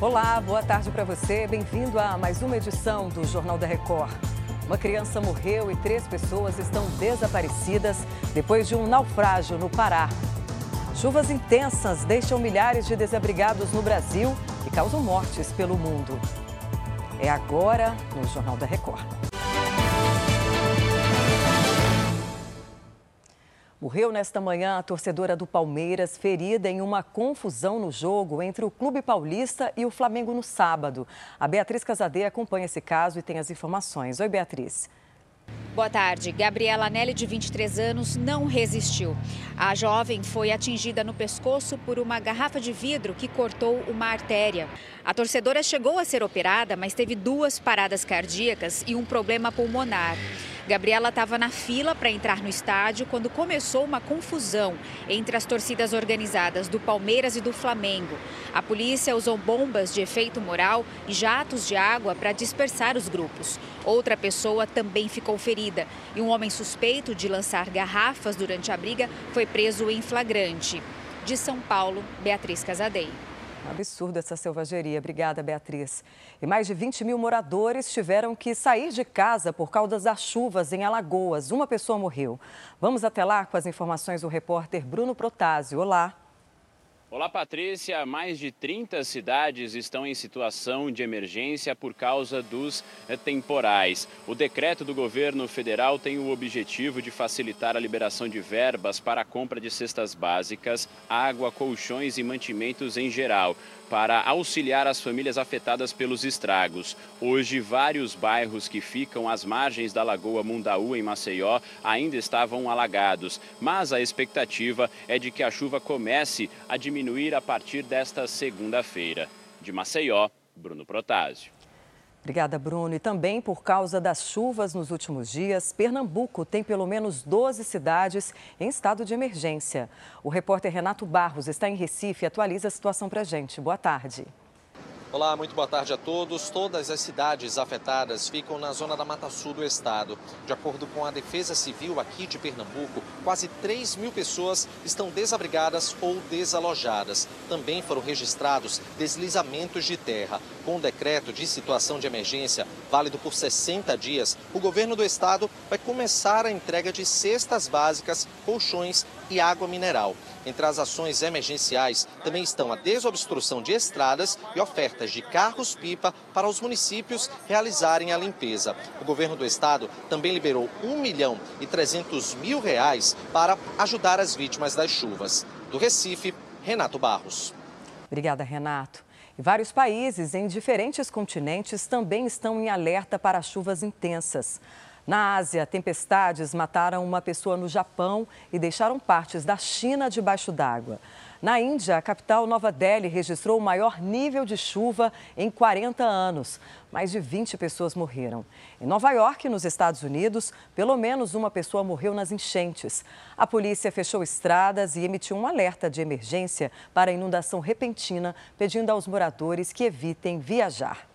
Olá, boa tarde para você. Bem-vindo a mais uma edição do Jornal da Record. Uma criança morreu e três pessoas estão desaparecidas depois de um naufrágio no Pará. Chuvas intensas deixam milhares de desabrigados no Brasil e causam mortes pelo mundo. É agora no Jornal da Record. Morreu nesta manhã a torcedora do Palmeiras, ferida em uma confusão no jogo entre o Clube Paulista e o Flamengo no sábado. A Beatriz Casadeira acompanha esse caso e tem as informações. Oi, Beatriz. Boa tarde. Gabriela Nelly, de 23 anos, não resistiu. A jovem foi atingida no pescoço por uma garrafa de vidro que cortou uma artéria. A torcedora chegou a ser operada, mas teve duas paradas cardíacas e um problema pulmonar. Gabriela estava na fila para entrar no estádio quando começou uma confusão entre as torcidas organizadas do Palmeiras e do Flamengo. A polícia usou bombas de efeito moral e jatos de água para dispersar os grupos. Outra pessoa também ficou ferida e um homem suspeito de lançar garrafas durante a briga foi preso em flagrante. De São Paulo, Beatriz Casadei. Absurdo essa selvageria. Obrigada, Beatriz. E mais de 20 mil moradores tiveram que sair de casa por causa das chuvas em Alagoas. Uma pessoa morreu. Vamos até lá com as informações do repórter Bruno Protásio. Olá. Olá, Patrícia. Mais de 30 cidades estão em situação de emergência por causa dos temporais. O decreto do governo federal tem o objetivo de facilitar a liberação de verbas para a compra de cestas básicas, água, colchões e mantimentos em geral para auxiliar as famílias afetadas pelos estragos. Hoje, vários bairros que ficam às margens da Lagoa Mundaú, em Maceió, ainda estavam alagados, mas a expectativa é de que a chuva comece a diminuir a partir desta segunda-feira. De Maceió, Bruno Protásio. Obrigada, Bruno. E também por causa das chuvas nos últimos dias, Pernambuco tem pelo menos 12 cidades em estado de emergência. O repórter Renato Barros está em Recife e atualiza a situação para a gente. Boa tarde. Olá, muito boa tarde a todos. Todas as cidades afetadas ficam na zona da Mata Sul do estado. De acordo com a Defesa Civil aqui de Pernambuco, quase 3 mil pessoas estão desabrigadas ou desalojadas. Também foram registrados deslizamentos de terra. Com o decreto de situação de emergência, válido por 60 dias, o governo do estado vai começar a entrega de cestas básicas, colchões e água mineral. Entre as ações emergenciais também estão a desobstrução de estradas e ofertas de carros-pipa para os municípios realizarem a limpeza. O governo do estado também liberou 1 milhão e 300 mil reais para ajudar as vítimas das chuvas. Do Recife, Renato Barros. Obrigada, Renato. E vários países em diferentes continentes também estão em alerta para chuvas intensas. Na Ásia, tempestades mataram uma pessoa no Japão e deixaram partes da China debaixo d'água. Na Índia, a capital Nova Delhi registrou o maior nível de chuva em 40 anos. Mais de 20 pessoas morreram. Em Nova York, nos Estados Unidos, pelo menos uma pessoa morreu nas enchentes. A polícia fechou estradas e emitiu um alerta de emergência para inundação repentina, pedindo aos moradores que evitem viajar.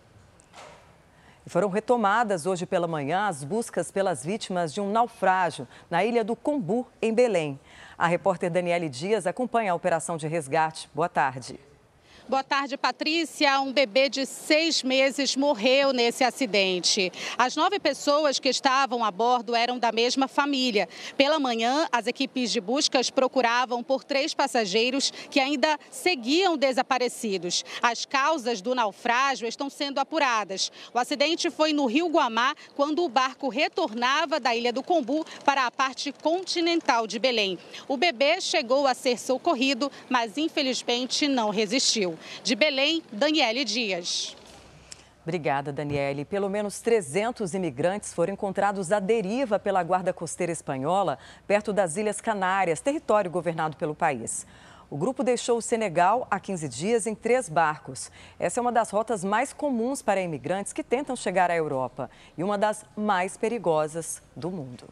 Foram retomadas hoje pela manhã as buscas pelas vítimas de um naufrágio na ilha do Combu, em Belém. A repórter Daniele Dias acompanha a operação de resgate. Boa tarde. Boa tarde, Patrícia. Um bebê de seis meses morreu nesse acidente. As nove pessoas que estavam a bordo eram da mesma família. Pela manhã, as equipes de buscas procuravam por três passageiros que ainda seguiam desaparecidos. As causas do naufrágio estão sendo apuradas. O acidente foi no Rio Guamá, quando o barco retornava da Ilha do Combu para a parte continental de Belém. O bebê chegou a ser socorrido, mas infelizmente não resistiu. De Belém, Daniele Dias. Obrigada, Daniele. Pelo menos 300 imigrantes foram encontrados à deriva pela Guarda Costeira Espanhola, perto das Ilhas Canárias, território governado pelo país. O grupo deixou o Senegal há 15 dias em três barcos. Essa é uma das rotas mais comuns para imigrantes que tentam chegar à Europa e uma das mais perigosas do mundo.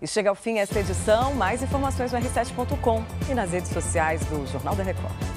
E chega ao fim esta edição. Mais informações no r7.com e nas redes sociais do Jornal da Record.